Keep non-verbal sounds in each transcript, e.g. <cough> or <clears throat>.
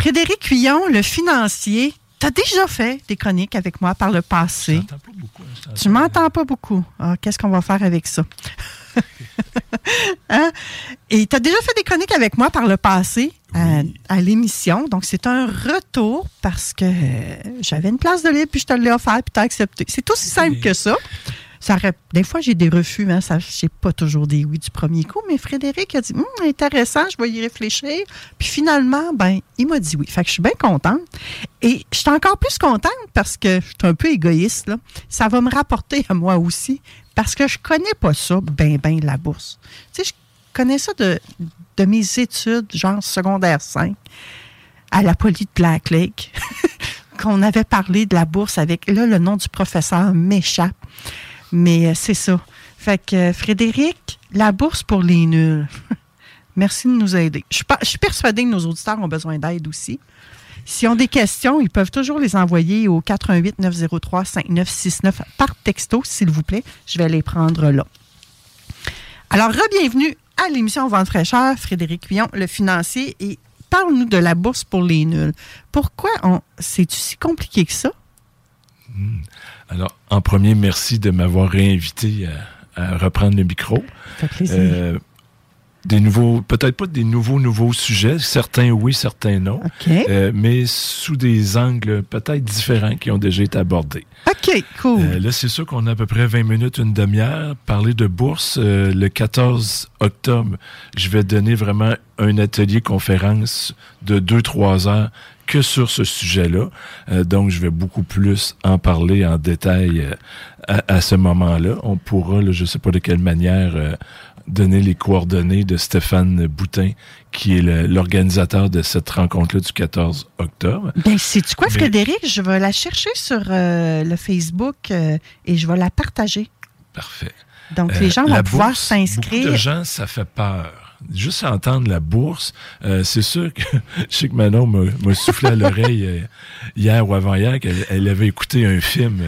Frédéric Huillon, le financier, t'as déjà fait des chroniques avec moi par le passé. Pas beaucoup, hein, Tu m'entends pas beaucoup. Ah, Qu'est-ce qu'on va faire avec ça? <laughs> Hein? Et tu as déjà fait des chroniques avec moi par le passé à, à l'émission. Donc, c'est un retour parce que euh, j'avais une place de libre, puis je te l'ai offert, puis tu as accepté. C'est aussi simple que ça. Des fois, j'ai des refus. Hein, ça, j'ai pas toujours des oui du premier coup. Mais Frédéric a dit Hum, intéressant, je vais y réfléchir. Puis finalement, ben, il m'a dit oui. Fait que je suis bien contente. Et je suis encore plus contente parce que je suis un peu égoïste. Là. Ça va me rapporter à moi aussi parce que je connais pas ça, ben, ben, la bourse. Tu sais, je connais ça de, de mes études, genre secondaire 5, à la poly de Black Lake, <laughs> qu'on avait parlé de la bourse avec. Là, le nom du professeur m'échappe. Mais euh, c'est ça. Fait que, euh, Frédéric, la bourse pour les nuls. <laughs> Merci de nous aider. Je je suis persuadée que nos auditeurs ont besoin d'aide aussi. S'ils ont des questions, ils peuvent toujours les envoyer au 88 903 5969 par texto, s'il vous plaît. Je vais les prendre là. Alors, re-bienvenue à l'émission Vente fraîcheur, Frédéric Huillon, le financier, et parle-nous de la bourse pour les nuls. Pourquoi on... c'est si compliqué que ça? Alors, en premier, merci de m'avoir réinvité à, à reprendre le micro. Ça fait plaisir. Des nouveaux, peut-être pas des nouveaux, nouveaux sujets, certains oui, certains non, euh, mais sous des angles peut-être différents qui ont déjà été abordés. OK, cool. Euh, là, c'est sûr qu'on a à peu près 20 minutes, une demi-heure. Parler de bourse, euh, le 14 octobre, je vais donner vraiment un atelier conférence de 2-3 heures que sur ce sujet-là. Euh, donc, je vais beaucoup plus en parler en détail euh, à, à ce moment-là. On pourra, là, je ne sais pas de quelle manière, euh, donner les coordonnées de Stéphane Boutin, qui est l'organisateur de cette rencontre-là du 14 octobre. Ben, sais-tu quoi, Mais- Frédéric? Je vais la chercher sur euh, le Facebook euh, et je vais la partager. Parfait. Donc, Euh, les gens vont pouvoir bourse, Beaucoup de s'inscrire. gens, ça fait peur. Juste entendre la bourse, euh, c'est sûr que <laughs> je sais que Manon m'a soufflé à l'oreille euh, hier ou avant-hier qu'elle elle avait écouté un film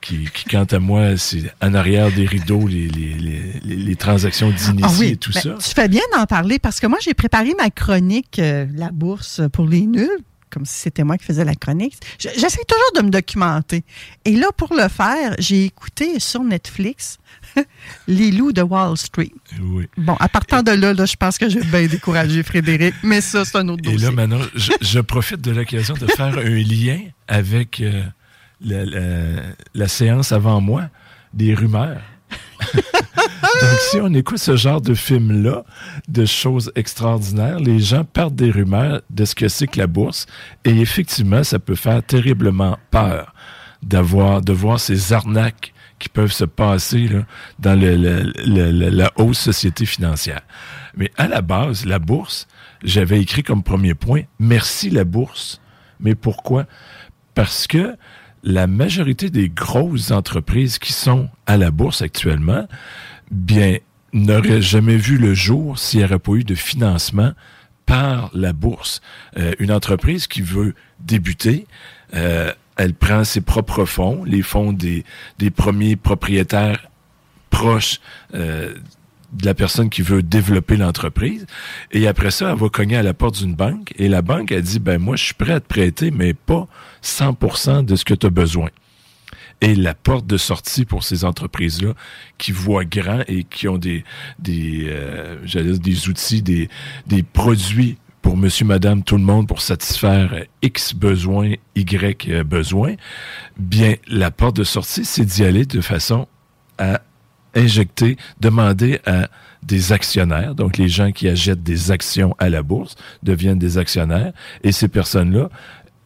qui, qui, quant à moi, c'est en arrière des rideaux, les, les, les, transactions d'initiés Ah oui, et tout ben, ça. Tu fais bien d'en parler parce que moi, j'ai préparé ma chronique euh, La bourse pour les nuls, comme si c'était moi qui faisais la chronique. Je- J'essaie toujours de me documenter. Et là, pour le faire, j'ai écouté sur Netflix <laughs> Les loups de Wall Street. Oui. Bon, à partir de là, là je pense que j'ai bien découragé Frédéric, mais ça, c'est un autre Et dossier. là, maintenant, je, je profite de l'occasion de faire un lien avec euh, la, la- la séance avant moi, des rumeurs. <laughs> Donc, si on écoute ce genre de film-là, de choses extraordinaires, les gens partent des rumeurs de ce que c'est que la bourse. Et effectivement, ça peut faire terriblement peur d'avoir, de voir ces arnaques qui peuvent se passer là, dans le- le- le- le- la haute société financière. Mais à la base, la bourse, j'avais écrit comme premier point, merci la bourse. Mais pourquoi? Parce que la majorité des grosses entreprises qui sont à la bourse actuellement, bien, n'auraient jamais vu le jour s'il n'y aurait pas eu de financement par la bourse. Euh, une entreprise qui veut débuter, euh, elle prend ses propres fonds, les fonds des, premiers propriétaires proches euh, de la personne qui veut développer l'entreprise. Et après ça, elle va cogner à la porte d'une banque et la banque, elle dit, ben moi, je suis prêt à te prêter, mais pas 100% de ce que tu as besoin. Et la porte de sortie pour ces entreprises-là qui voient grand et qui ont des, des, euh, dire, des outils, des, des produits pour monsieur, madame, tout le monde pour satisfaire X besoin, Y besoin, bien, la porte de sortie, c'est d'y aller de façon à injecter, demander à des actionnaires, donc les gens qui achètent des actions à la bourse deviennent des actionnaires, et ces personnes-là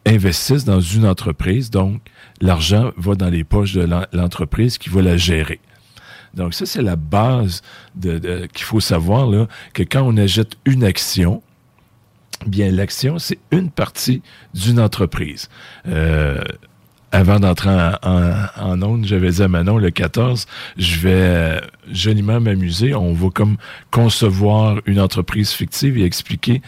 investissent dans une entreprise, donc l'argent va dans les poches de l'entreprise qui va la gérer. Donc ça, c'est la base qu'il faut savoir, là, que quand on achète une action, bien l'action, c'est une partie d'une entreprise. Euh, avant d'entrer en, en, onde, j'avais dit à Manon, le 14, je vais euh, joliment m'amuser. On va comme concevoir une entreprise fictive et expliquer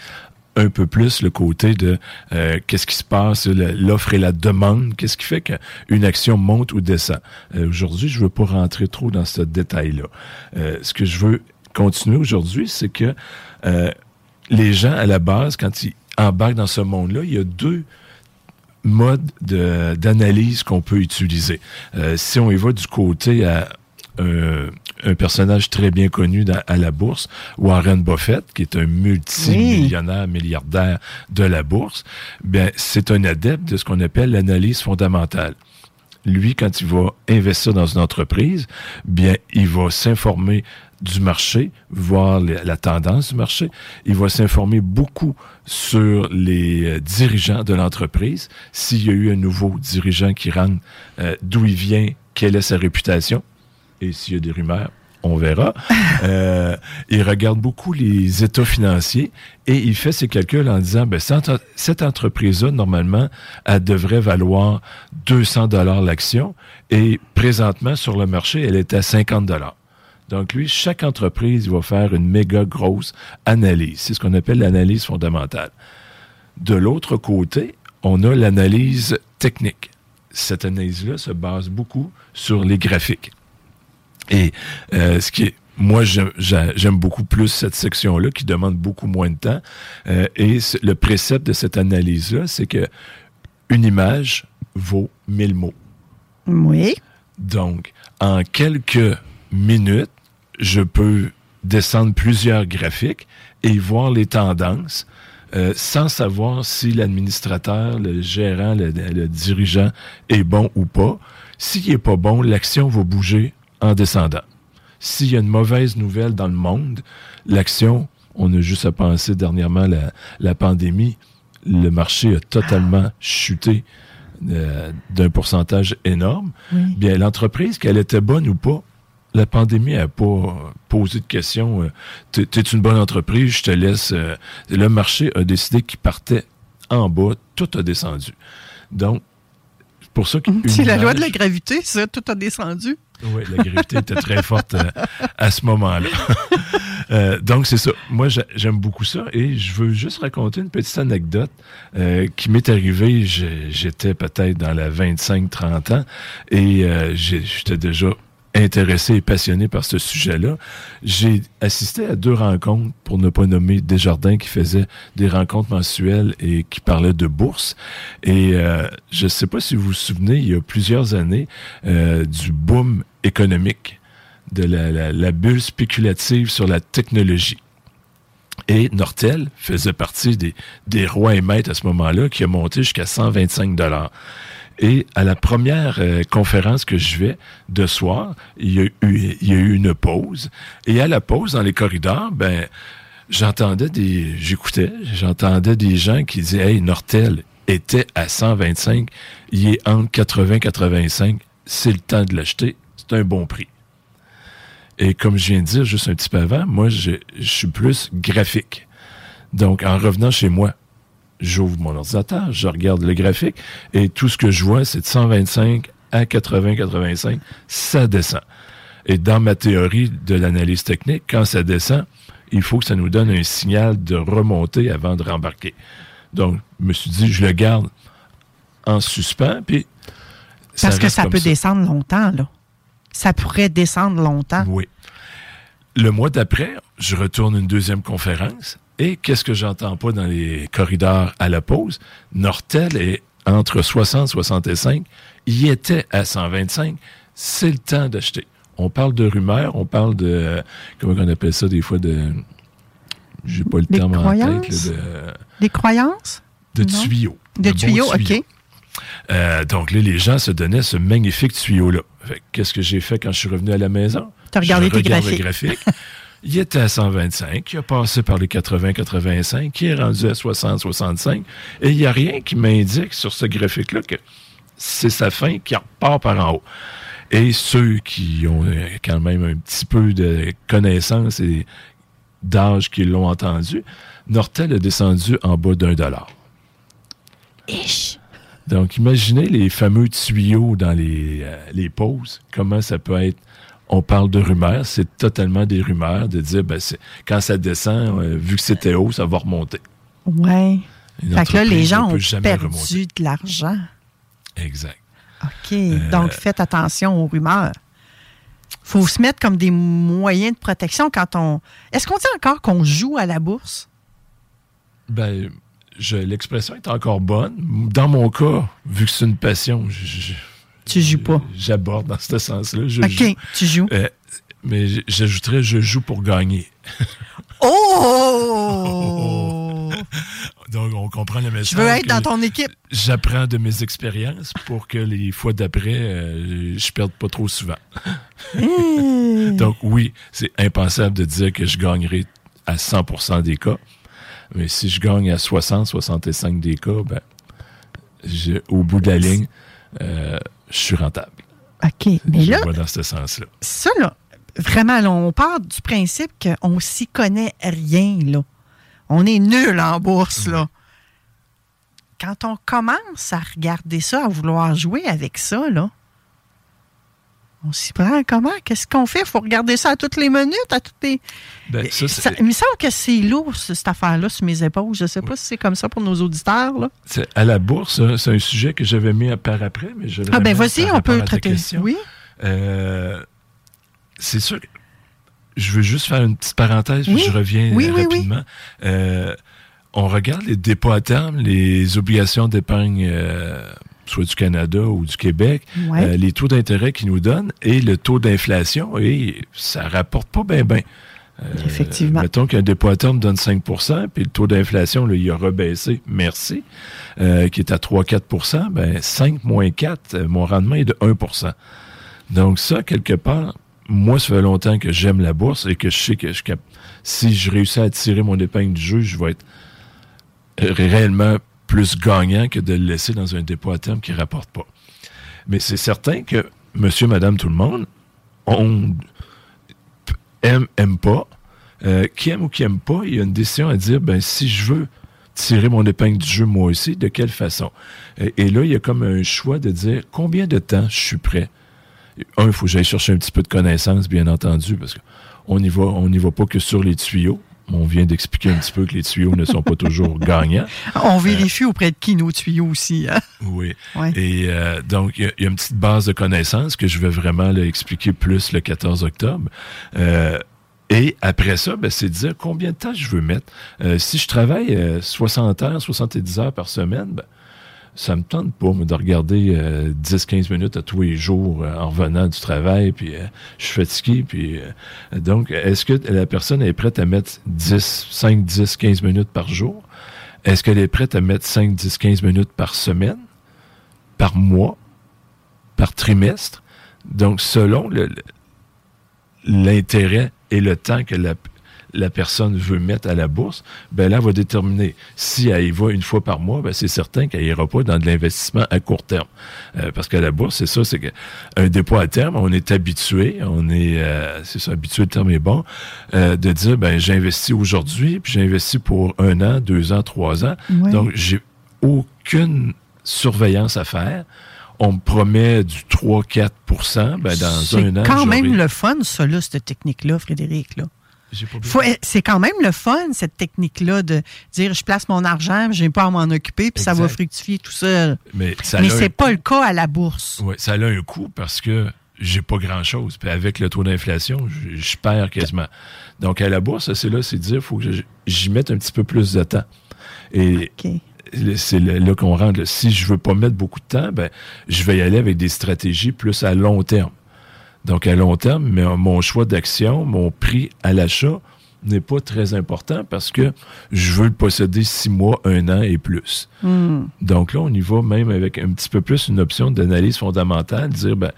un peu plus le côté de euh, qu'est-ce qui se passe, l'offre et la demande, qu'est-ce qui fait qu'une action monte ou descend? Euh, aujourd'hui, je veux pas rentrer trop dans ce détail-là. ce que je veux continuer aujourd'hui, c'est que les gens, à la base, quand ils embarquent dans ce monde-là, il y a deux mode d'analyse qu'on peut utiliser. Euh, si on y va du côté à un personnage très bien connu à la bourse, Warren Buffett, qui est un multimillionnaire, milliardaire de la bourse, ben, c'est un adepte de ce qu'on appelle l'analyse fondamentale lui, quand il va investir dans une entreprise, bien, il va s'informer du marché, voir la tendance du marché. Il va s'informer beaucoup sur les euh, dirigeants de l'entreprise. S'il y a eu un nouveau dirigeant qui rentre, euh, d'où il vient, quelle est sa réputation. Et s'il y a des rumeurs, on verra. <laughs> Euh, il regarde beaucoup les états financiers et il fait ses calculs en disant, ben, cette entreprise-là, normalement, elle devrait valoir 200 dollars l'action et présentement, sur le marché, elle est à 50 dollars. Donc, lui, chaque entreprise va faire une méga grosse analyse. C'est ce qu'on appelle l'analyse fondamentale. De l'autre côté, on a l'analyse technique. Cette analyse-là se base beaucoup sur les graphiques. Et euh, ce qui est moi, j'aime beaucoup plus cette section-là qui demande beaucoup moins de temps. Euh, et le précepte de cette analyse-là, c'est que une image vaut mille mots. Oui. Donc, en quelques minutes, je peux descendre plusieurs graphiques et voir les tendances euh, sans savoir si l'administrateur, le gérant, le, dirigeant est bon ou pas. S'il n'est pas bon, l'action va bouger en descendant. S'il y a une mauvaise nouvelle dans le monde, l'action, on a juste à penser dernièrement la, la pandémie, le marché a totalement chuté euh, d'un pourcentage énorme. Bien, l'entreprise, qu'elle était bonne ou pas, la pandémie n'a pas posé de questions. Euh, tu es une bonne entreprise, je te laisse. Euh, le marché a décidé qu'il partait en bas, tout a descendu. Donc, pour ça que. <laughs> C'est la loi de la gravité, ça, tout a descendu. Oui, la gravité était très forte euh, à ce moment-là. <laughs> donc, c'est ça. Moi, j'aime beaucoup ça et je veux juste raconter une petite anecdote qui m'est arrivée. J'étais peut-être dans la 25-30 ans et j'étais déjà intéressé et passionné par ce sujet-là. J'ai assisté à deux rencontres, pour ne pas nommer Desjardins, qui faisait des rencontres mensuelles et qui parlait de bourse. Et euh, je ne sais pas si vous vous souvenez, il y a plusieurs années, euh, du boom économique, de la, la, bulle spéculative sur la technologie. Et Nortel faisait partie des, des rois et maîtres à ce moment-là, qui a monté jusqu'à 125 dollars. Et à la première euh, conférence que je vais de soir, il y, a eu, il y a eu une pause. Et à la pause, dans les corridors, ben, j'entendais des, j'écoutais, j'entendais des gens qui disaient, hey, Nortel était à 125, il est entre 80 85, c'est le temps de l'acheter, c'est un bon prix. Et comme je viens de dire juste un petit peu avant, moi, je, je suis plus graphique. Donc, en revenant chez moi, j'ouvre mon ordinateur, je regarde le graphique et tout ce que je vois, c'est de 125 à 80-85, ça descend. Et dans ma théorie de l'analyse technique, quand ça descend, il faut que ça nous donne un signal de remonter avant de rembarquer. Donc, je me suis dit, je le garde en suspens, puis... Parce que ça peut descendre longtemps, là. Ça pourrait descendre longtemps. Oui. Le mois d'après, je retourne une deuxième conférence et qu'est-ce que j'entends pas dans les corridors à la pause? Nortel est entre 60 et 65, il était à 125. C'est le temps d'acheter. On parle de rumeurs, on parle de. Comment on appelle ça des fois de. J'ai pas le Des terme en tête. là, Des croyances? de, Non. tuyaux. De tuyaux, OK. Euh, donc là, les gens se donnaient ce magnifique tuyau-là. Qu'est-ce que j'ai fait quand je suis revenu à la maison? T'as regardé Je tes graphiques. le graphique. <laughs> Il était à 125, il a passé par les 80-85, qui est rendu à 60-65. Et il n'y a rien qui m'indique sur ce graphique-là que c'est sa fin qui repart par en haut. Et ceux qui ont euh, quand même un petit peu de connaissance et d'âge qui l'ont entendu, Nortel a descendu en bas d'un dollar. Donc, imaginez les fameux tuyaux dans les, euh, les pauses. Comment ça peut être. On parle de rumeurs, c'est totalement des rumeurs de dire, ben, quand ça descend, euh, vu que c'était haut, ça va remonter. Ouais. Une Fait que là, les gens ont perdu remonter. de l'argent. Exact. OK. Euh, Donc, faites attention aux rumeurs. faut se mettre comme des moyens de protection quand on. Est-ce qu'on dit encore qu'on joue à la bourse? Ben, je- l'expression est encore bonne. Dans mon cas, vu que c'est une passion, je- je- Tu joues pas. j'aborde dans ce sens-là. Je OK, joue. tu joues. Euh, mais j'ajouterais, je joue pour gagner. Oh! <laughs> Donc, on comprend le message. Je veux être dans ton équipe. J'apprends de mes expériences pour que les fois d'après, euh, je perde pas trop souvent. Mmh. <laughs> Donc, oui, c'est impensable de dire que je gagnerai à 100% des cas. Mais si je gagne à 60, 65 des cas, ben, je- au bout de la ligne, euh, je suis rentable. OK. Mais je là, vois dans ce sens-là. ça, là, vraiment, là, on part du principe qu'on s'y connaît rien, là. On est nul en bourse, là. Quand on commence à regarder ça, à vouloir jouer avec ça, là, on s'y prend comment? Qu'est-ce qu'on fait? Il faut regarder ça à toutes les minutes, à toutes les... Ben, ça, il me semble que c'est lourd, ce- cette affaire-là, sur mes épaules. Je ne sais pas si c'est comme ça pour nos auditeurs, là. à la bourse, hein, c'est un sujet que j'avais mis à par après, mais je Ah, ben vas-y, on peut traiter. question. Oui. Euh, c'est sûr que je veux juste faire une petite parenthèse, puis Oui. je reviens oui. rapidement. Euh, on regarde les dépôts à terme, les obligations d'épargne, euh, soit du Canada ou du Québec, Ouais. euh, les taux d'intérêt qu'ils nous donnent et le taux d'inflation, et ça rapporte pas bien, bien. Effectivement. Mettons qu'un dépôt à terme donne 5% puis le taux d'inflation, là, il a rebaissé, merci, euh, qui est à 3-4% ben 5 moins 4, euh, mon rendement est de 1% Donc ça, quelque part, moi, ça fait longtemps que j'aime la bourse et que je sais que je cap- si je réussis à tirer mon épingle du jeu, je vais être euh, réellement plus gagnant que de le laisser dans un dépôt à terme qui ne rapporte pas. Mais c'est certain que monsieur, madame, tout le monde, on aime, aime pas. Euh, qui aime ou qui aime pas, il y a une décision à dire, ben si je veux tirer mon épingle du jeu moi aussi, de quelle façon? Et, là, il y a comme un choix de dire combien de temps je suis prêt? Un, il faut que j'aille chercher un petit peu de connaissances, bien entendu, parce qu'on n'y va, on va pas que sur les tuyaux. On vient d'expliquer un petit peu que les tuyaux ne sont pas toujours <laughs> gagnants. On vérifie auprès de qui nos tuyaux aussi. hein? Oui. Ouais. Et euh, donc, il y, a- il y a une petite base de connaissances que je vais vraiment là, expliquer plus le 14 octobre. Euh, et après ça, ben, c'est de dire combien de temps je veux mettre. Euh, si je travaille euh, 60 heures, 70 heures par semaine, ben, ça me tente pas de regarder euh, 10-15 minutes à tous les jours euh, en revenant du travail, puis euh, je suis fatigué. Euh, donc, est-ce que la personne est prête à mettre 10, 5, 10, 15 minutes par jour? Est-ce qu'elle est prête à mettre 5, 10, 15 minutes par semaine, par mois, par trimestre? Donc, selon l'intérêt et le temps que la, la personne veut mettre à la bourse, ben là, elle va déterminer si elle y va une fois par mois, ben c'est certain qu'elle ira pas dans de l'investissement à court terme. Euh, parce qu'à la bourse, c'est ça, c'est qu'un dépôt à terme, on est habitué, on est, euh, c'est ça, habitué, le terme est bon, euh, de dire, ben j'investis aujourd'hui, puis j'investis pour un an, deux ans, trois ans. Donc, j'ai aucune surveillance à faire. On me promet du 3-4% ben dans C'est un an. quand même le fun, ça, là, cette technique-là, Frédéric. Là. J'ai c'est quand même le fun, cette technique-là, de dire je place mon argent, je n'ai pas à m'en occuper, puis ça va fructifier tout seul. Mais ça Mais c'est pas le cas à la bourse. Ouais, ça a un coût parce que j'ai pas grand-chose. Puis avec le taux d'inflation, je, perds quasiment. Donc à la bourse, c'est là, c'est de dire faut que j'y mette un petit peu plus de temps. Et c'est là qu'on rentre. Si je veux pas mettre beaucoup de temps, ben, je vais y aller avec des stratégies plus à long terme. Donc, à long terme, mais mon choix d'action, mon prix à l'achat n'est pas très important parce que je veux le posséder six mois, un an et plus. Donc là, on y va même avec un petit peu plus une option d'analyse fondamentale, dire, ben,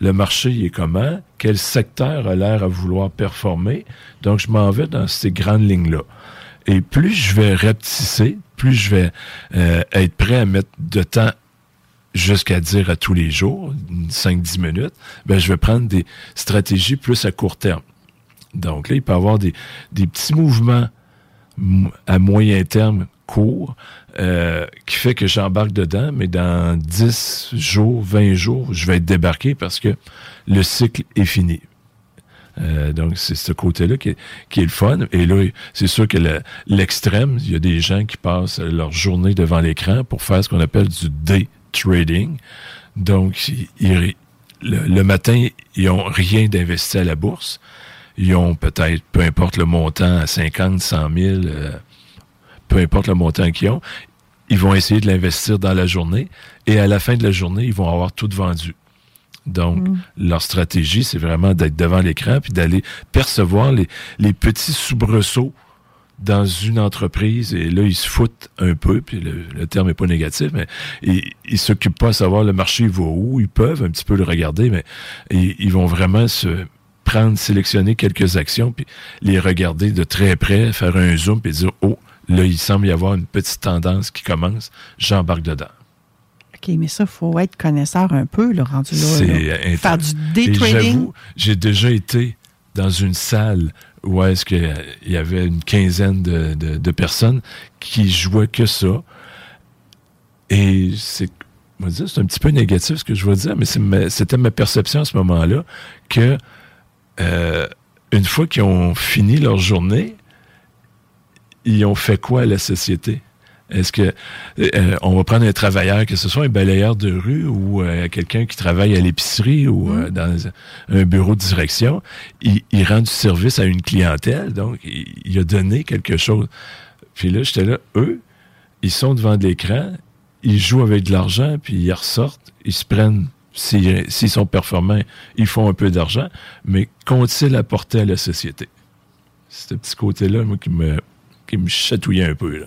le marché il est comment, quel secteur a l'air à vouloir performer? Donc, je m'en vais dans ces grandes lignes-là. Et plus je vais rapetisser, plus je vais euh, être prêt à mettre de temps jusqu'à dire à tous les jours, 5-10 minutes, ben, je vais prendre des stratégies plus à court terme. Donc là, il peut y avoir des, des petits mouvements à moyen terme court euh, qui fait que j'embarque dedans, mais dans 10 jours, 20 jours, je vais être débarqué parce que le cycle est fini. Euh, donc, c'est ce côté-là qui, qui, est le fun. Et là, c'est sûr que l'extrême, il y a des gens qui passent leur journée devant l'écran pour faire ce qu'on appelle du trading. Donc, ils, le, le, matin, ils n'ont rien d'investi à la bourse. Ils ont peut-être, peu importe le montant, à 50, 100 000, euh, peu importe le montant qu'ils ont, ils vont essayer de l'investir dans la journée et à la fin de la journée, ils vont avoir tout vendu. Donc, mm. leur stratégie, c'est vraiment d'être devant l'écran puis d'aller percevoir les, les petits soubresauts dans une entreprise et là, ils se foutent un peu, puis le, terme est pas négatif, mais ils, ils s'occupent pas à savoir le marché va où, ils peuvent un petit peu le regarder, mais ils vont vraiment se prendre, sélectionner quelques actions, puis les regarder de très près, faire un zoom, puis dire, oh, là, il semble y avoir une petite tendance qui commence, j'embarque dedans. OK, mais ça, il faut être connaisseur un peu, le rendu là. C'est Faire du day trading. J'ai déjà été dans une salle où est-ce qu'il y avait une quinzaine de, de, personnes qui jouaient que ça? Et c'est c'est un petit peu négatif ce que je veux dire, mais c'était ma perception à ce moment-là que euh, une fois qu'ils ont fini leur journée, ils ont fait quoi à la société? Est-ce que euh, on va prendre un travailleur, que ce soit un balayeur de rue ou euh, quelqu'un qui travaille à l'épicerie ou euh, mm. dans un bureau de direction, il, rend du service à une clientèle, donc il, a donné quelque chose. Puis là, j'étais là, eux, ils sont devant l'écran, ils jouent avec de l'argent, puis ils ressortent, ils se prennent, s'ils sont performants, ils font un peu d'argent, mais qu'ont-ils apporté à la société? C'est ce petit côté-là, moi, qui me, qui me chatouillait un peu, là.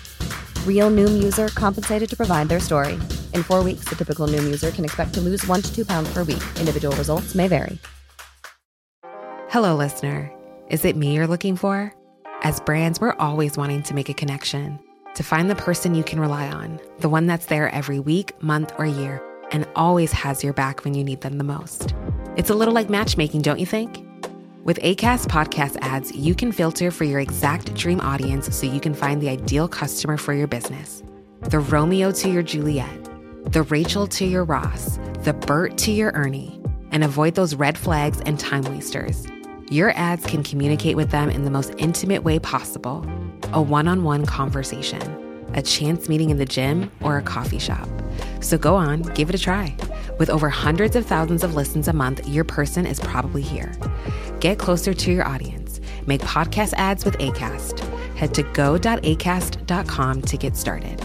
Real Noom user compensated to provide their story. In four weeks, the typical Noom user can expect to lose one to two pounds per week. Individual results may vary. Hello, listener. Is it me you're looking for? As brands, we're always wanting to make a connection, to find the person you can rely on, the one that's there every week, month, or year, and always has your back when you need them the most. It's a little like matchmaking, don't you think? With ACAST podcast ads, you can filter for your exact dream audience so you can find the ideal customer for your business. The Romeo to your Juliet the Rachel to your Ross, the Bert to your Ernie, and avoid those red flags and time wasters. Your ads can communicate with them in the most intimate way possible a one on one conversation, a chance meeting in the gym, or a coffee shop. So go on, give it a try. With over hundreds of thousands of listens a month, your person is probably here. Get closer to your audience. Make podcast ads with ACAST. Head to go.acast.com to get started.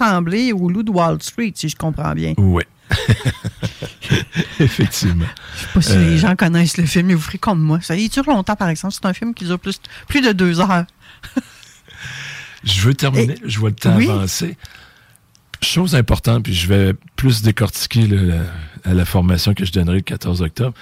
ressembler au loup de Wall Street, si je comprends bien. Oui. <laughs> Effectivement. Je sais pas si les euh, gens connaissent le film, mais vous ferez comme moi. Ça y dure longtemps, par exemple. C'est un film qui dure plus, plus de deux heures. je veux terminer. je vois le temps avancer. Chose importante, puis je vais plus décortiquer à la formation que je donnerai le 14 octobre.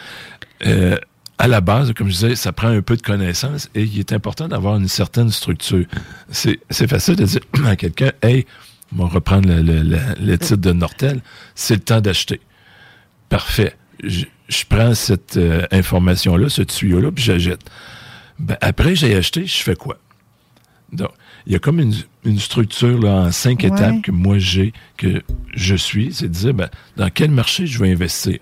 Euh, à la base, comme je disais, ça prend un peu de connaissance et il est important d'avoir une certaine structure. C'est facile de dire <clears throat> à quelqu'un, hey, on va reprendre le, titre de Nortel, c'est le temps d'acheter. Parfait. Je, prends cette euh, information-là, ce tuyau-là, puis j'achète. Ben, après, j'ai acheté, je fais quoi? Donc, il y a comme une, une structure là, en cinq Ouais. étapes que moi j'ai, que je suis, c'est de dire, ben, dans quel marché je vais investir?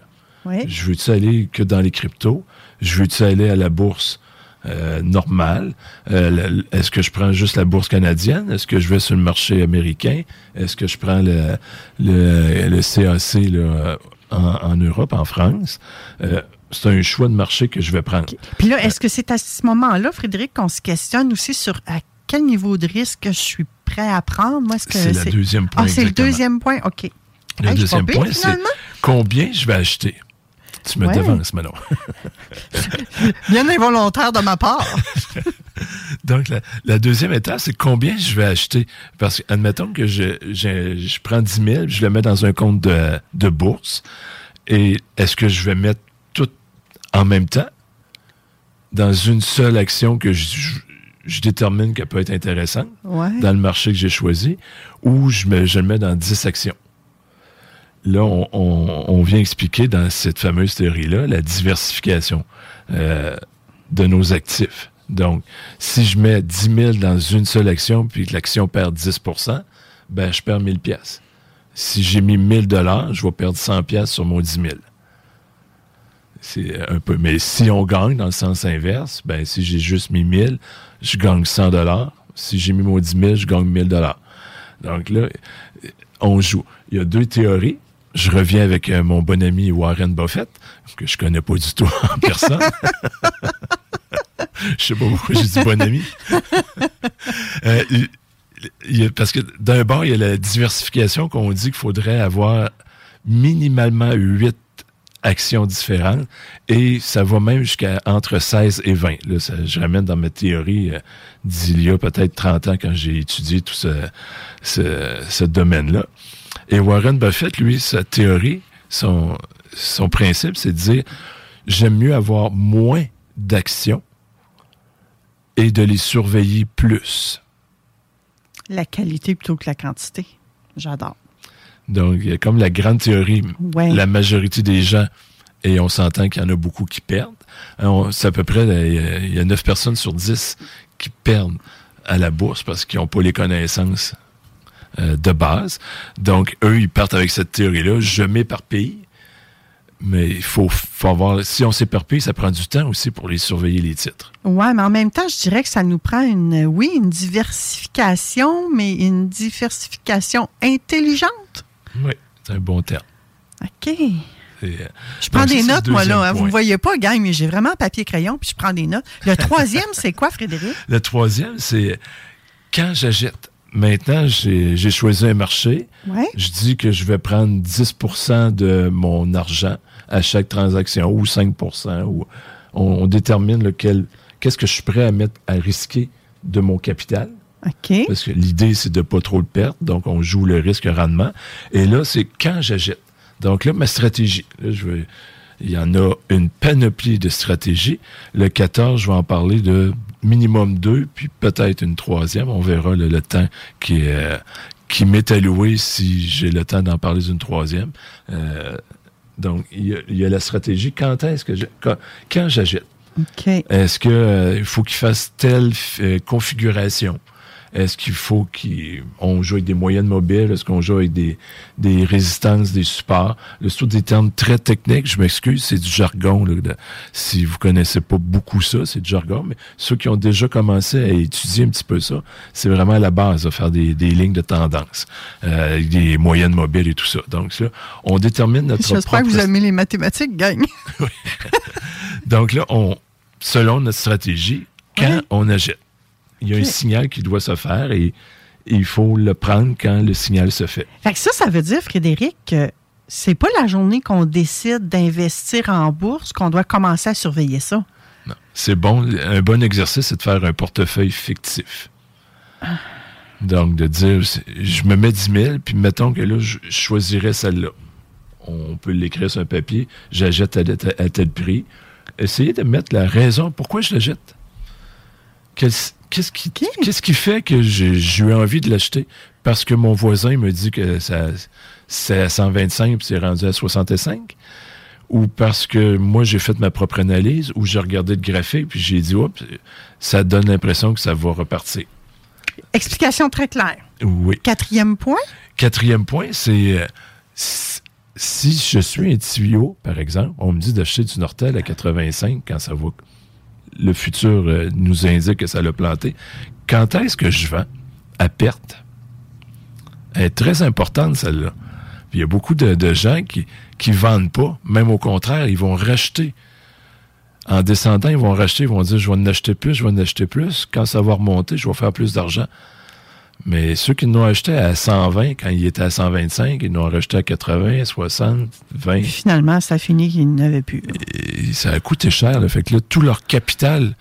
Je veux-tu aller que dans les cryptos? Je veux-tu aller à la bourse euh, normale? Euh, Est-ce que je prends juste la bourse canadienne? Est-ce que je vais sur le marché américain? Est-ce que je prends le, le, le CAC là, en, en Europe, en France? Euh, c'est un choix de marché que je vais prendre. Puis là, est-ce que c'est à ce moment-là, Frédéric, qu'on se questionne aussi sur à quel niveau de risque je suis prêt à prendre? Moi, que C'est le deuxième point. Ah, c'est le deuxième point, OK. Le Hey, deuxième point, c'est combien je vais acheter? Tu me Ouais. devances, Manon. <laughs> Bien involontaire de ma part. <laughs> Donc, la, la deuxième étape, c'est combien je vais acheter? Parce que, admettons que je, je, je prends 10 000, je le mets dans un compte de, de bourse. Et est-ce que je vais mettre tout en même temps dans une seule action que je, je- détermine qu'elle peut être intéressante Ouais. dans le marché que j'ai choisi ou je, me, je le mets dans 10 actions? Là, on, on- on vient expliquer dans cette fameuse théorie-là la diversification euh, de nos actifs. Donc, si je mets 10 000 dans une seule action puis que l'action perd 10% ben, je perds 1000 pièces. Si j'ai mis 1000 dollars, je vais perdre 100 pièces sur mon 10 000. C'est un peu. Mais si on gagne dans le sens inverse, ben, si j'ai juste mis 1000, je gagne 100 dollars. Si j'ai mis mon 10 000, je gagne 1000 dollars. Donc là, on joue. Il y a deux théories. Je reviens avec euh, mon bon ami Warren Buffett, que je connais pas du tout en personne. <laughs> Je sais pas pourquoi j'ai dit bon ami. Euh, il- il parce que d'un bord, il y a la diversification qu'on dit qu'il faudrait avoir minimalement huit actions différentes et ça va même jusqu'à entre 16 et 20. Là, je ramène dans ma théorie euh, d'il y a peut-être 30 ans quand j'ai étudié tout ce, ce, ce domaine-là. Et Warren Buffett, lui, sa théorie, son, son principe, c'est de dire j'aime mieux avoir moins d'actions et de les surveiller plus. La qualité plutôt que la quantité. J'adore. Donc, il y a comme la grande théorie, Ouais. la majorité des gens, et on s'entend qu'il y en a beaucoup qui perdent. Hein, C'est à peu près, là, il y a- il y a 9 personnes sur 10 qui perdent à la bourse parce qu'ils n'ont pas les connaissances euh, de base. Donc, eux, ils partent avec cette théorie-là. Je m'éparpille, mais il faut, faut avoir... Si on s'éparpille, ça prend du temps aussi pour les surveiller, les titres. Ouais, mais en même temps, je dirais que ça nous prend une, oui, une diversification, mais une diversification intelligente. Oui, c'est un bon terme. OK. Euh, Je prends des notes, moi, là. hein. Vous ne voyez pas, gang, mais j'ai vraiment papier-crayon, puis je prends des notes. Le troisième, c'est quoi, Frédéric? Le troisième, c'est quand j'achète. Maintenant, j'ai j'ai choisi un marché. Ouais. Je dis que je vais prendre 10% de mon argent à chaque transaction ou 5 ou on, on détermine lequel qu'est-ce que je suis prêt à mettre à risquer de mon capital. Parce que l'idée, c'est de pas trop le perdre. Donc, on joue le risque-rendement. Et là, c'est quand j'achète. Donc là, ma stratégie. Là, je vais, il y en a une panoplie de stratégies. Le 14, je vais en parler de minimum deux, puis peut-être une troisième. On verra le, le temps qui, est, euh, qui m'est alloué si j'ai le temps d'en parler d'une troisième. Euh, donc, il y, a, il y a la stratégie. Quand est-ce que je, quand, quand j'achète? Est-ce que euh, faut qu'il fasse telle configuration? Est-ce qu'il faut qu'on joue avec des moyennes mobiles? Est-ce qu'on joue avec des, des résistances, des supports? Le tous des termes très techniques. Je m'excuse, c'est du jargon. là, de- si vous connaissez pas beaucoup ça, c'est du jargon. Mais ceux qui ont déjà commencé à étudier un petit peu ça, c'est vraiment à la base, de faire des, des lignes de tendance, euh, des moyennes mobiles et tout ça. Donc là, on détermine notre J'espère que vous propre aimez les mathématiques, gang. <laughs> <laughs> donc là, on, selon notre stratégie, quand on achète, il y a un signal qui doit se faire et il faut le prendre quand le signal se fait. Fait que ça, ça veut dire, Frédéric, que c'est pas la journée qu'on décide d'investir en bourse qu'on doit commencer à surveiller ça. Non. C'est bon, un bon exercice, c'est de faire un portefeuille fictif. Donc, de dire, je me mets 10 000, puis mettons que là, je je choisirais celle-là. On peut l'écrire sur un papier, j'achète à, à- à tel prix. Essayez de mettre la raison pourquoi je l'achète. Quel- Qu'est-ce qui, qu'est-ce qui fait que j'ai eu envie de l'acheter? Parce que mon voisin me dit que ça, c'est à 125 puis c'est rendu à 65? Ou parce que moi, j'ai fait ma propre analyse, ou j'ai regardé le graphique puis j'ai dit, oups, ça donne l'impression que ça va repartir. Explication très claire. Oui. Quatrième point? Quatrième point, c'est euh, si, je suis un tuyau, par exemple, on me dit d'acheter du Nortel à 85 quand ça va. Le futur euh, nous indique que ça l'a planté. Quand est-ce que je vends à perte? Elle est très importante, celle-là. Il y a beaucoup de, de gens qui qui vendent pas. Même au contraire, ils vont racheter. En descendant, ils vont racheter, ils vont dire je vais en acheter plus, je vais en acheter plus. Quand ça va remonter, je vais faire plus d'argent. Mais ceux qui l'ont acheté à 120, quand il était à 125, ils l'ont racheté à 80, 60, 20. Puis finalement, ça finit qu'il n'avait plus. Ça a coûté cher. Là. Fait que là, tout leur capital,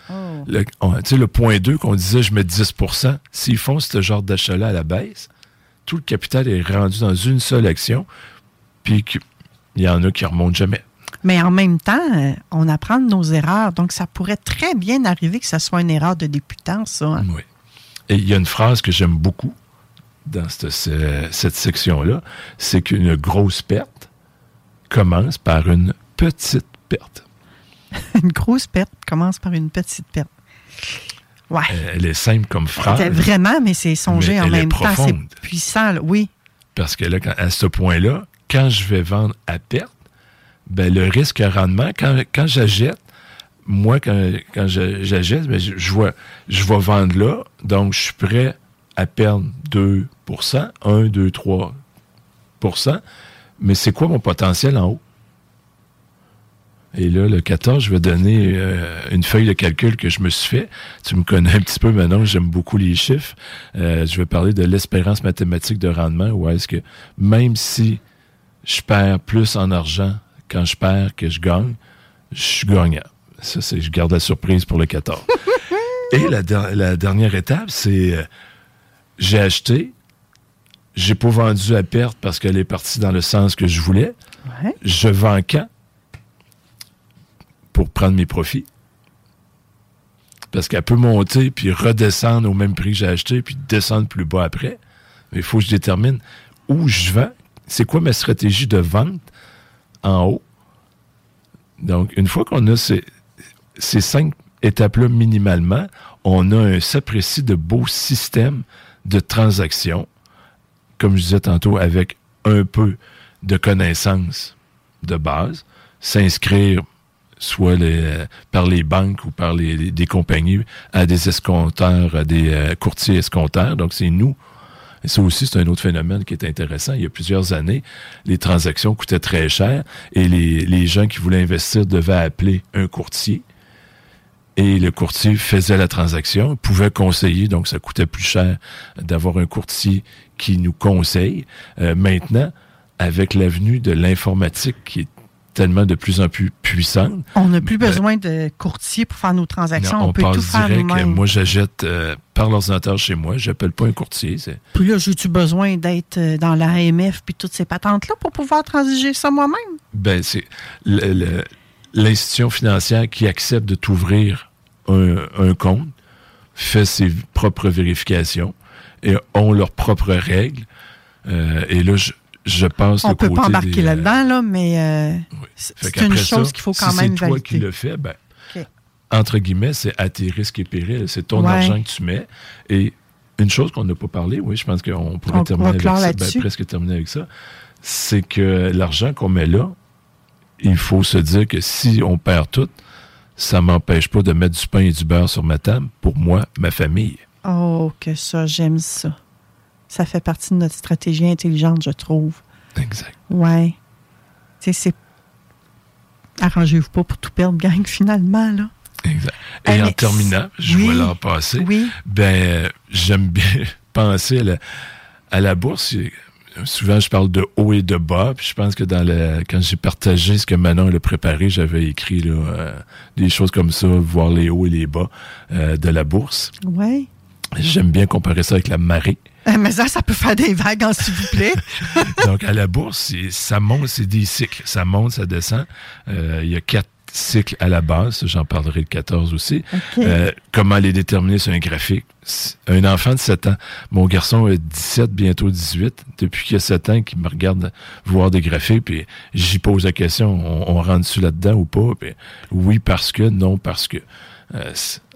le, tu sais, le point 2 qu'on disait, je mets 10% s'ils font ce genre d'achat-là à la baisse, tout le capital est rendu dans une seule action, puis qu'il y en a qui remontent jamais. Mais en même temps, euh, on apprend de nos erreurs. Donc, ça pourrait très bien arriver que ça soit une erreur de débutant, ça. hein. Oui. Et il y a une phrase que j'aime beaucoup dans cette, ce- cette section-là, c'est qu'une grosse perte commence par une petite perte. <laughs> Une grosse perte commence par une petite perte. Ouais. Elle est simple comme phrase. Vraiment, mais c'est Mais en elle est même temps. C'est puissant, là. oui. Parce que là, à ce point-là, quand je vais vendre à perte, ben, le risque à rendement, quand, quand j'achète, moi, quand, quand j'achète, ben, je, je, vois, je vais vendre là, donc je suis prêt à perdre 2% 1, 2, 3% mais c'est quoi mon potentiel en haut? Et là, le 14, je vais donner euh, une feuille de calcul que je me suis fait. Tu me connais un petit peu maintenant, j'aime beaucoup les chiffres. Euh, je vais parler de l'espérance mathématique de rendement, où est-ce que même si je perds plus en argent quand je perds que je gagne, je suis gagnant. Ça, c'est, je garde la surprise pour le 14. <laughs> Et la, der- la dernière étape, c'est euh, j'ai acheté, j'ai pas vendu à perte parce qu'elle est partie dans le sens que je voulais. Ouais. Je vends quand? Pour prendre mes profits. Parce qu'elle peut monter puis redescendre au même prix que j'ai acheté puis descendre plus bas après. Mais il faut que je détermine où je vends. C'est quoi ma stratégie de vente en haut? Donc, une fois qu'on a ces, ces cinq étapes-là minimalement, on a un s'apprécie de beau système de transactions, comme je disais tantôt, avec un peu de connaissances de base, s'inscrire soit euh, par les banques ou par des compagnies à des escompteurs, à des euh, courtiers escompteurs. Donc, c'est nous. Et ça aussi, c'est un autre phénomène qui est intéressant. Il y a plusieurs années, les transactions coûtaient très cher et les, les gens qui voulaient investir devaient appeler un courtier. Et le courtier faisait la transaction, pouvait conseiller, donc ça coûtait plus cher d'avoir un courtier qui nous conseille. Euh, maintenant, avec l'avenue de l'informatique qui est tellement de plus en plus puissante, On n'a plus Ben, besoin de courtier pour faire nos transactions. non, on, on, peut tout faire nous-mêmes. Moi, j'achète euh, par l'ordinateur chez moi. J'appelle pas un courtier. Puis là, j'ai-tu besoin d'être euh, dans l'AMF puis toutes ces patentes-là pour pouvoir transiger ça moi-même? ben, c'est l'institution financière qui accepte de t'ouvrir un, un compte fait ses propres vérifications et ont leurs propres règles. Euh, et là, je, je pense On le peut pas embarquer euh, là-dedans, là, mais euh, oui. c'est une chose qu'il faut quand si même c'est toi qui valider. le fais, ben, entre guillemets, c'est à tes risques et périls. C'est ton Ouais. argent que tu mets. Et une chose qu'on n'a pas parlé, oui, je pense qu'on pourrait On terminer avec ça, ben, presque terminer avec ça, c'est que l'argent qu'on met là, il faut se dire que si on perd tout, ça m'empêche pas de mettre du pain et du beurre sur ma table pour moi, ma famille. Oh, que ça, j'aime ça. Ça fait partie de notre stratégie intelligente, je trouve. Exact. Ouais. Tu sais, c'est. Arrangez-vous pas pour tout perdre, gang, <laughs> finalement, là. Exact. Et en terminant, je oui. vois l'an passé, Oui. ben, j'aime bien <laughs> penser à la, à la bourse. Souvent, je parle de haut et de bas. Puis je pense que dans le, quand j'ai partagé ce que Manon a préparé, j'avais écrit là, euh, des choses comme ça, voir les hauts et les bas euh, de la bourse. Ouais. J'aime bien comparer ça avec la marée. Euh, mais ça, ça peut faire des vagues, s'il vous plaît. Donc, à la bourse, ça monte, c'est des cycles. Ça monte, ça descend. Euh, il y a quatre cycles à la base. J'en parlerai le 14 aussi. Euh, comment les déterminer sur un graphique? Un enfant de 7 ans. Mon garçon a 17, bientôt 18. Depuis qu'il a 7 ans, qu'il me regarde voir des graphiques, puis j'y pose la question, on, on rentre dessus là-dedans ou pas? Puis oui, parce que, non, parce que. Euh,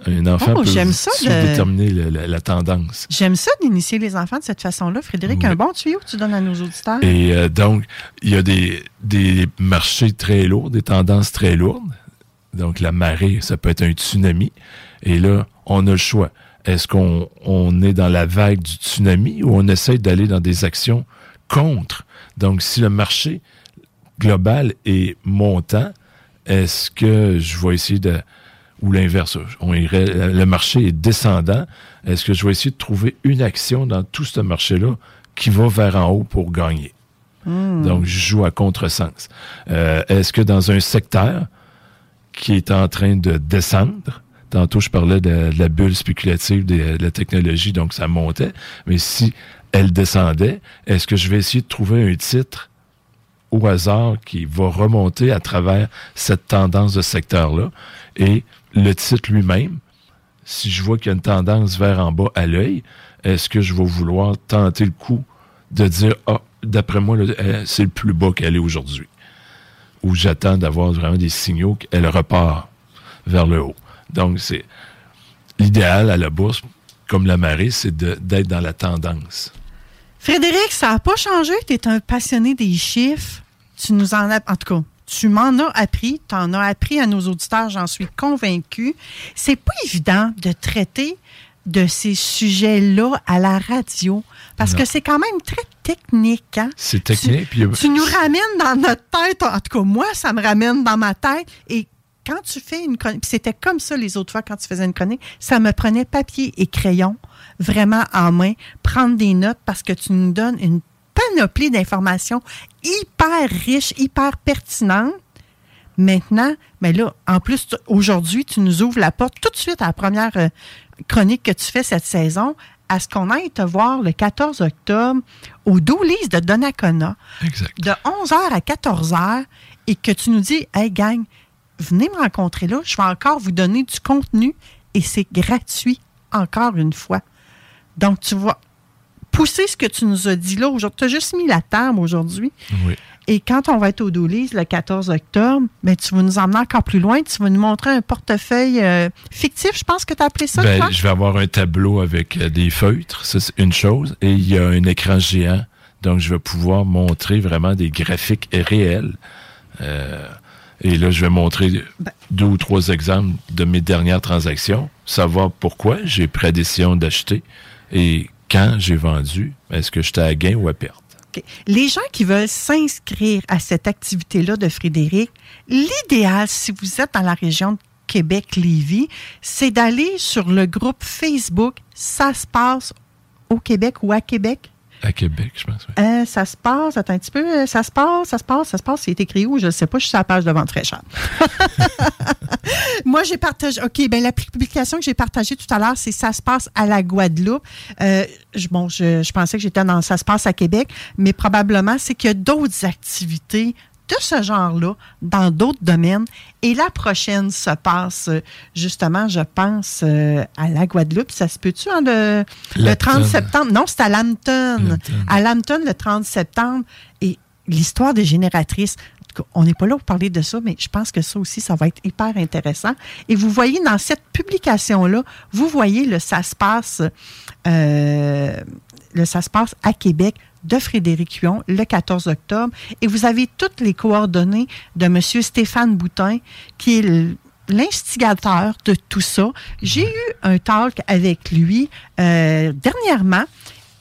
un enfant Oh, peut ça de- déterminer le- la, la tendance. J'aime ça d'initier les enfants de cette façon-là. Frédéric, Oui. un bon tuyau que tu donnes à nos auditeurs. Et euh, donc, il y a des, des marchés très lourds, des tendances très lourdes. Donc, la marée, ça peut être un tsunami. Et là, on a le choix. Est-ce qu'on on est dans la vague du tsunami ou on essaie d'aller dans des actions contre? Donc, si le marché global est montant, est-ce que je vais essayer de... Ou l'inverse, on irait, le marché est descendant, est-ce que je vais essayer de trouver une action dans tout ce marché-là qui va vers en haut pour gagner? Donc, je joue à contresens. Euh, est-ce que dans un secteur qui est en train de descendre, tantôt je parlais de, de la bulle spéculative de, de la technologie, donc ça montait, mais si elle descendait, est-ce que je vais essayer de trouver un titre au hasard qui va remonter à travers cette tendance de secteur-là et le titre lui-même, si je vois qu'il y a une tendance vers en bas à l'œil, est-ce que je vais vouloir tenter le coup de dire, ah, d'après moi, euh, c'est le plus bas qu'elle est aujourd'hui? Ou j'attends d'avoir vraiment des signaux qu'elle repart vers le haut? Donc, c'est l'idéal à la bourse, comme la marée, c'est d'être dans la tendance. Frédéric, ça n'a pas changé? Tu es un passionné des chiffres. Tu nous en as. En tout cas, tu m'en as appris. Tu en as appris à nos auditeurs, j'en suis convaincue. C'est pas évident de traiter de ces sujets-là à la radio parce Non. que c'est quand même très technique. Hein? C'est technique. puis a- Tu nous ramènes dans notre tête. En tout cas, moi, ça me ramène dans ma tête. Et quand tu fais une chronique, c'était comme ça les autres fois quand tu faisais une chronique, ça me prenait papier et crayon vraiment en main, prendre des notes parce que tu nous donnes une panoplie d'informations hyper riches, hyper pertinentes. Maintenant, mais là, en plus, aujourd'hui, tu nous ouvres la porte tout de suite à la première euh, chronique que tu fais cette saison, à ce qu'on aille te voir le 14 octobre au Doulis de Donnacona Exact. de 11h à 14h et que tu nous dis Hey, gang, venez me rencontrer là, je vais encore vous donner du contenu et c'est gratuit, encore une fois. Donc, tu vas pousser ce que tu nous as dit là aujourd'hui. Tu as juste mis la table aujourd'hui. Oui. Et quand on va être au Doulise le 14 octobre, ben, tu vas nous emmener encore plus loin. Tu vas nous montrer un portefeuille euh, fictif, je pense que tu as appelé ça. Ben, je vais avoir un tableau avec euh, des feutres, c'est une chose, et il y a un écran géant, donc je vais pouvoir montrer vraiment des graphiques réels. Euh, et là, je vais montrer Ben- deux ou trois exemples de mes dernières transactions, savoir pourquoi j'ai pris la décision d'acheter et quand j'ai vendu, est-ce que j'étais à gain ou à perte? Les gens qui veulent s'inscrire à cette activité-là de Frédéric, l'idéal, si vous êtes dans la région de Québec-Lévis, c'est d'aller sur le groupe Facebook Ça se passe au Québec ou à Québec. À Québec, je pense. Euh, ça se passe, attends un petit peu, euh, ça se passe, ça se passe, ça se passe, c'est écrit où, je ne sais pas, je suis sur la page de vente fraîcheur. <laughs> Moi, j'ai partagé, OK, ben la publication que j'ai partagée tout à l'heure, c'est Ça se passe à la Guadeloupe. Euh, je, bon, je, je pensais que j'étais dans Ça se passe à Québec, mais probablement, c'est qu'il y a d'autres activités de ce genre-là dans d'autres domaines. Et la prochaine se passe, euh, justement, je pense, euh, à la Guadeloupe. Ça se peut-tu, hein, le, le 30 Lambton. septembre? Non, c'est à. Lambton. À Lambton, le 30 septembre. Et l'histoire des génératrices, on n'est pas là pour parler de ça, mais je pense que ça aussi, ça va être hyper intéressant. Et vous voyez dans cette publication-là, vous voyez le ça se passe, euh, le ça se passe à Québec de Frédéric Huon le 14 octobre. Et vous avez toutes les coordonnées de M. Stéphane Boutin, qui est l'instigateur de tout ça. J'ai eu un talk avec lui euh, dernièrement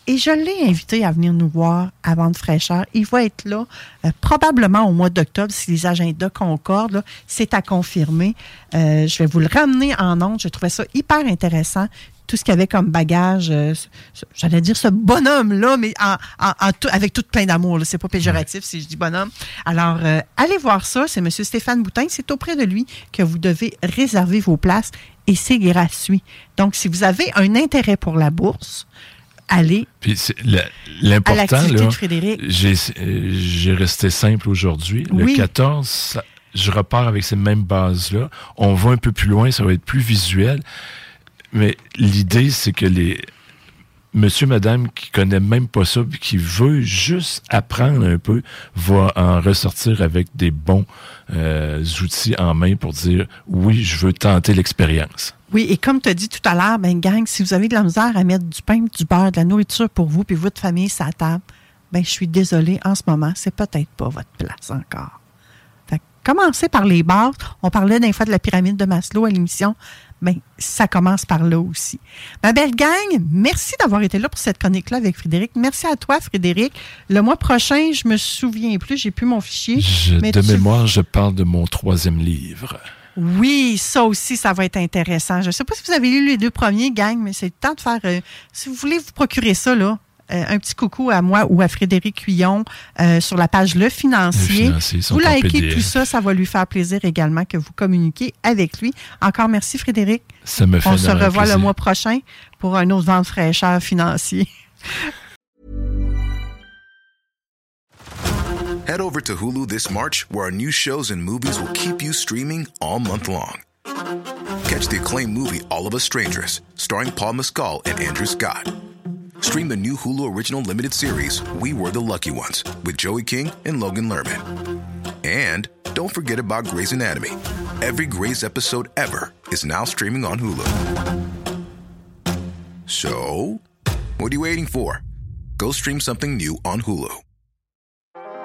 et je l'ai invité à venir nous voir à Vente Fraîcheur. Il va être là euh, probablement au mois d'octobre si les agendas concordent. C'est à confirmer. Euh, je vais vous le ramener en ondes. Je trouvais ça hyper intéressant. Tout ce qu'il y avait comme bagage, euh, j'allais dire ce bonhomme-là, mais en, en- en tout- avec tout plein d'amour. C'est pas péjoratif si je dis bonhomme. Alors, euh, allez voir ça. C'est M. Stéphane Boutin. C'est auprès de lui que vous devez réserver vos places et c'est gratuit. Donc, si vous avez un intérêt pour la bourse, allez Puis l'important. J'ai euh, j'ai resté simple aujourd'hui. Le Oui. 14, ça- je repars avec ces mêmes bases-là. On va un peu plus loin, ça va être plus visuel. Mais l'idée, c'est que les monsieur, madame qui connaît même pas ça, qui veut juste apprendre un peu, va en ressortir avec des bons euh, outils en main pour dire oui, je veux tenter l'expérience. Oui, et comme tu as dit tout à l'heure, ben gang, si vous avez de la misère à mettre du pain, du beurre, de la nourriture pour vous puis votre famille la table, ben je suis désolée, en ce moment, c'est peut-être pas votre place encore. Commencez par les bases. On parlait d'un fois de la pyramide de Maslow à l'émission. Ben, ça commence par là aussi. Ma belle gang, merci d'avoir été là pour cette chronique-là avec Frédéric. Merci à toi, Frédéric. Le mois prochain, je me souviens plus, j'ai plus mon fichier. Je- mais de tu- mémoire, je parle de mon troisième livre. Oui, ça aussi, ça va être intéressant. Je ne sais pas si vous avez lu les deux premiers, gang, mais c'est le temps de faire. euh, si vous voulez vous procurer ça, là, euh, un petit coucou à moi ou à Frédéric Huillon euh, sur la page Le Financier. Le vous likez tout ça, ça va lui faire plaisir également que vous communiquiez avec lui. Encore merci, Frédéric. Ça me fait On se revoit plaisir. le mois prochain pour un autre vent de fraîcheur financier. <laughs> Head over to Hulu this March, where our new shows and movies will keep you streaming all month long. Catch the acclaimed movie All of Us Strangers, starring Paul Mescal and Andrew Scott. Stream the new Hulu original limited series We Were the Lucky Ones with Joey King and Logan Lerman. And don't forget about Grey's Anatomy. Every Grey's episode ever is now streaming on Hulu. So, what are you waiting for? Go stream something new on Hulu.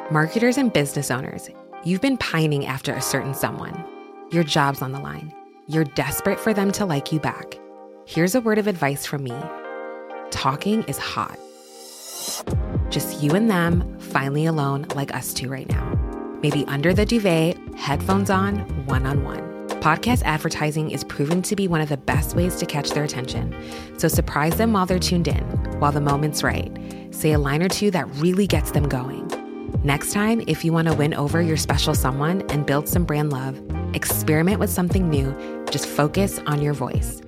Marketers and business owners, you've been pining after a certain someone. Your job's on the line. You're desperate for them to like you back. Here's a word of advice from me talking is hot. Just you and them, finally alone, like us two right now. Maybe under the duvet, headphones on, one on one. Podcast advertising is proven to be one of the best ways to catch their attention. So surprise them while they're tuned in, while the moment's right. Say a line or two that really gets them going. Next time, if you want to win over your special someone and build some brand love, experiment with something new. Just focus on your voice.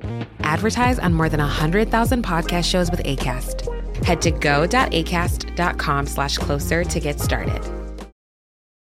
Advertise on more than 100,000 podcast shows with ACAST. Head to go.acast.com slash closer to get started.